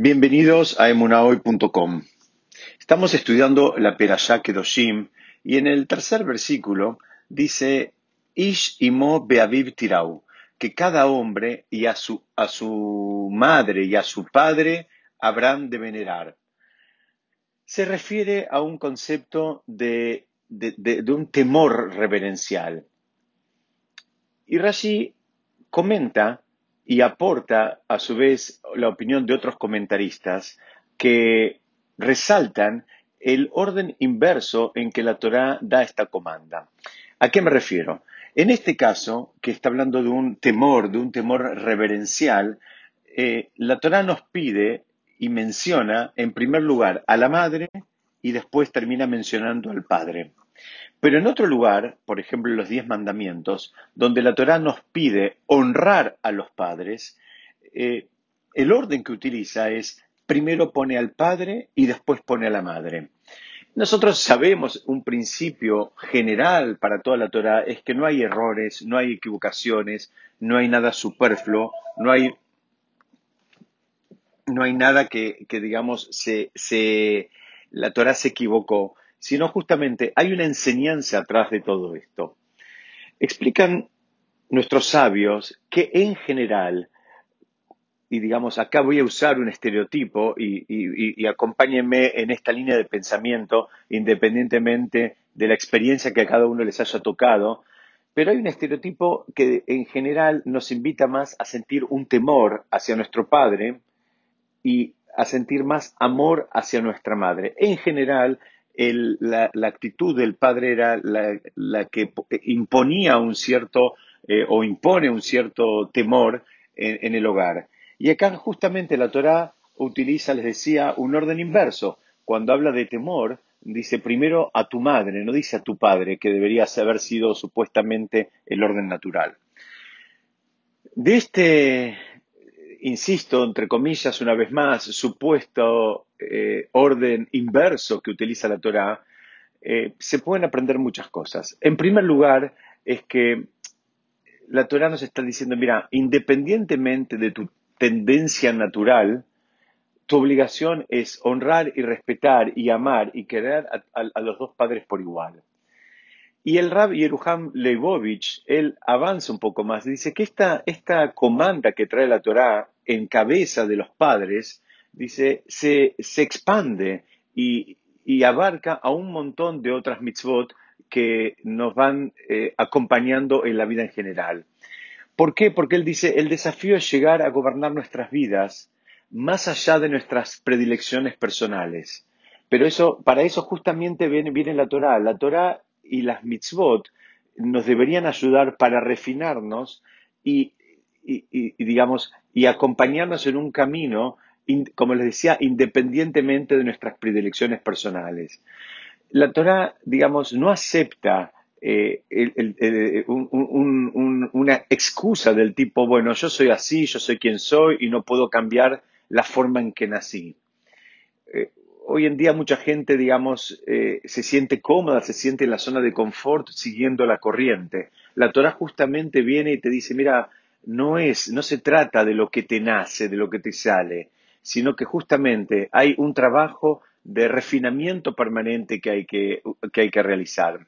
Bienvenidos a emunahoy.com. Estamos estudiando la Perashá Kedoshim y en el tercer versículo dice Ish imo beaviv tirau, que cada hombre y a su, a su madre y a su padre habrán de venerar. Se refiere a un concepto de, de, de un temor reverencial. Y Rashi comenta y aporta a su vez la opinión de otros comentaristas que resaltan el orden inverso en que la Torá da esta comanda. ¿A qué me refiero? En este caso, que está hablando de un temor, de un temor reverencial, eh, la Torá nos pide y menciona en primer lugar a la madre y después termina mencionando al padre. Pero en otro lugar, por ejemplo los diez mandamientos, donde la Torá nos pide honrar a los padres, eh, el orden que utiliza es primero pone al padre y después pone a la madre. Nosotros sabemos un principio general para toda la Torá es que no hay errores, no hay equivocaciones, no hay nada superfluo, no hay, no hay nada que, que digamos, se, se, la Torá se equivocó sino justamente hay una enseñanza atrás de todo esto. Explican nuestros sabios que en general, y digamos, acá voy a usar un estereotipo y, y, acompáñenme en esta línea de pensamiento, independientemente de la experiencia que a cada uno les haya tocado, pero hay un estereotipo que en general nos invita más a sentir un temor hacia nuestro padre y a sentir más amor hacia nuestra madre. En general, la, actitud del padre era la, que imponía un cierto eh, o impone un cierto temor en, el hogar. Y acá justamente la Torá utiliza, les decía, un orden inverso. Cuando habla de temor, dice primero a tu madre, no dice a tu padre, que debería haber sido supuestamente el orden natural. De este, insisto, entre comillas, una vez más, supuesto eh, orden inverso que utiliza la Torá, eh, se pueden aprender muchas cosas. En primer lugar, es que la Torá nos está diciendo, mira, independientemente de tu tendencia natural, tu obligación es honrar y respetar y amar y querer a, los dos padres por igual. Y el Rab Yeruham Leibovich, él avanza un poco más, dice que esta, esta comanda que trae la Torá en cabeza de los padres dice, se, expande y, abarca a un montón de otras mitzvot que nos van eh, acompañando en la vida en general. ¿Por qué? Porque él dice, el desafío es llegar a gobernar nuestras vidas más allá de nuestras predilecciones personales. Pero eso, para eso justamente viene, viene la Torah. La Torah y las mitzvot nos deberían ayudar para refinarnos y, digamos, y acompañarnos en un camino como les decía, independientemente de nuestras predilecciones personales. La Torah, digamos, no acepta eh, una excusa del tipo, bueno, yo soy así, yo soy quien soy y no puedo cambiar la forma en que nací. Hoy en día mucha gente, digamos, eh, se siente cómoda, se siente en la zona de confort siguiendo la corriente. La Torah justamente viene y te dice, mira, no es, no se trata de lo que te nace, de lo que te sale, sino que justamente hay un trabajo de refinamiento permanente que hay que, hay que realizar.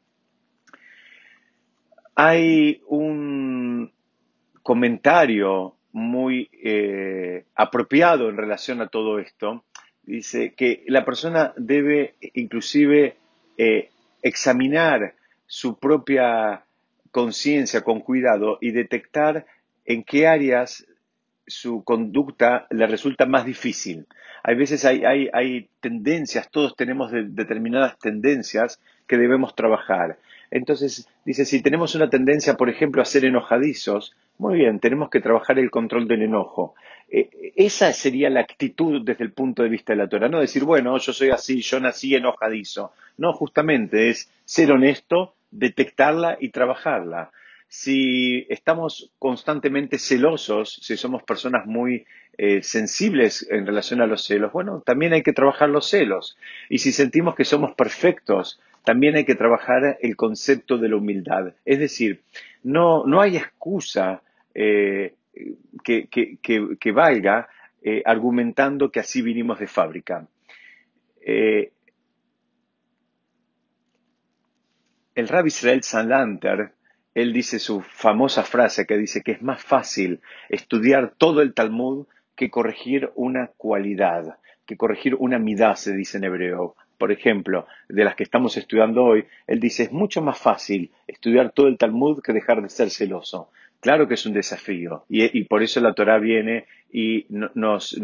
Hay un comentario muy eh, apropiado en relación a todo esto. Dice que la persona debe inclusive eh, examinar su propia conciencia con cuidado y detectar en qué áreas su conducta le resulta más difícil. Hay veces hay, tendencias, todos tenemos determinadas tendencias que debemos trabajar. Entonces, dice, si tenemos una tendencia, por ejemplo, a ser enojadizos, muy bien, tenemos que trabajar el control del enojo. Eh, esa sería la actitud desde el punto de vista de la Torah. No decir, bueno, yo soy así, yo nací enojadizo. No, justamente es ser honesto, detectarla y trabajarla si estamos constantemente celosos, si somos personas muy eh, sensibles en relación a los celos, bueno, también hay que trabajar los celos. Y si sentimos que somos perfectos, también hay que trabajar el concepto de la humildad. Es decir, no, no hay excusa eh, que, valga eh, argumentando que así vinimos de fábrica. Eh, el rabbi Israel Sanlanter, él dice su famosa frase que dice que es más fácil estudiar todo el Talmud que corregir una cualidad, que corregir una midá, se dice en hebreo. Por ejemplo, de las que estamos estudiando hoy, él dice, es mucho más fácil estudiar todo el Talmud que dejar de ser celoso. Claro que es un desafío y, por eso la Torah viene y nos,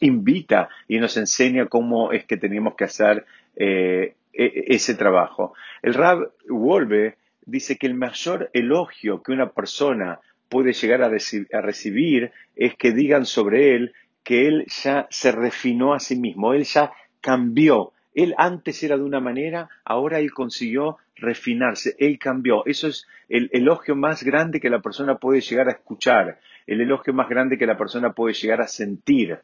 invita y nos enseña cómo es que tenemos que hacer eh, e, ese trabajo. El Rab Wolbe dice que el mayor elogio que una persona puede llegar a, recibir es que digan sobre él que él ya se refinó a sí mismo, él ya cambió. Él antes era de una manera, ahora él consiguió refinarse, él cambió. Eso es el elogio más grande que la persona puede llegar a escuchar, el elogio más grande que la persona puede llegar a sentir.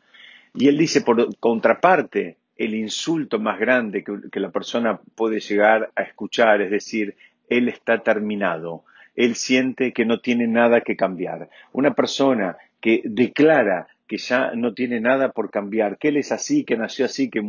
Y él dice, por contraparte, el insulto más grande que, la persona puede llegar a escuchar, es decir, él está terminado, él siente que no tiene nada que cambiar. Una persona que declara que ya no tiene nada por cambiar, que él es así, que nació así que,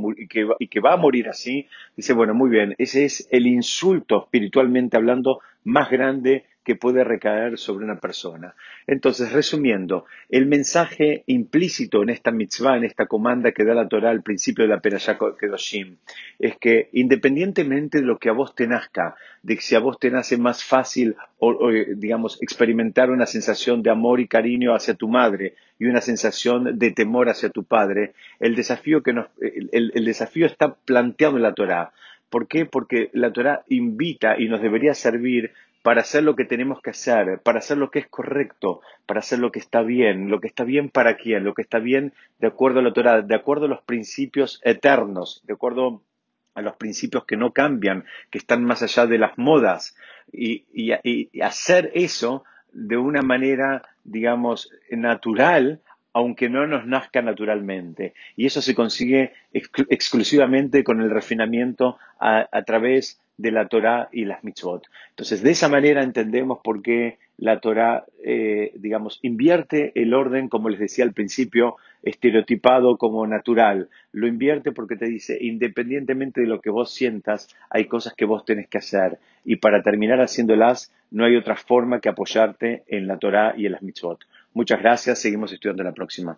y que va a morir así, dice, bueno, muy bien, ese es el insulto espiritualmente hablando más grande que puede recaer sobre una persona. Entonces, resumiendo, el mensaje implícito en esta mitzvah, en esta comanda que da la Torah al principio de la Perashá Kedoshim, es que independientemente de lo que a vos te nazca, de que si a vos te nace más fácil, o, digamos, experimentar una sensación de amor y cariño hacia tu madre y una sensación de temor hacia tu padre, el desafío, que nos, el, el desafío está planteado en la Torah. ¿Por qué? Porque la Torah invita y nos debería servir para hacer lo que tenemos que hacer, para hacer lo que es correcto, para hacer lo que está bien, lo que está bien para quién, lo que está bien de acuerdo a la Torah, de acuerdo a los principios eternos, de acuerdo a los principios que no cambian, que están más allá de las modas, y, hacer eso de una manera, digamos, natural, aunque no nos nazca naturalmente. Y eso se consigue exclusivamente con el refinamiento a, a través de la Torah y las mitzvot. Entonces, de esa manera entendemos por qué la Torah, eh, digamos, invierte el orden, como les decía al principio, estereotipado como natural. Lo invierte porque te dice, independientemente de lo que vos sientas, hay cosas que vos tenés que hacer. Y para terminar haciéndolas, no hay otra forma que apoyarte en la Torah y en las mitzvot. Muchas gracias, seguimos estudiando la próxima.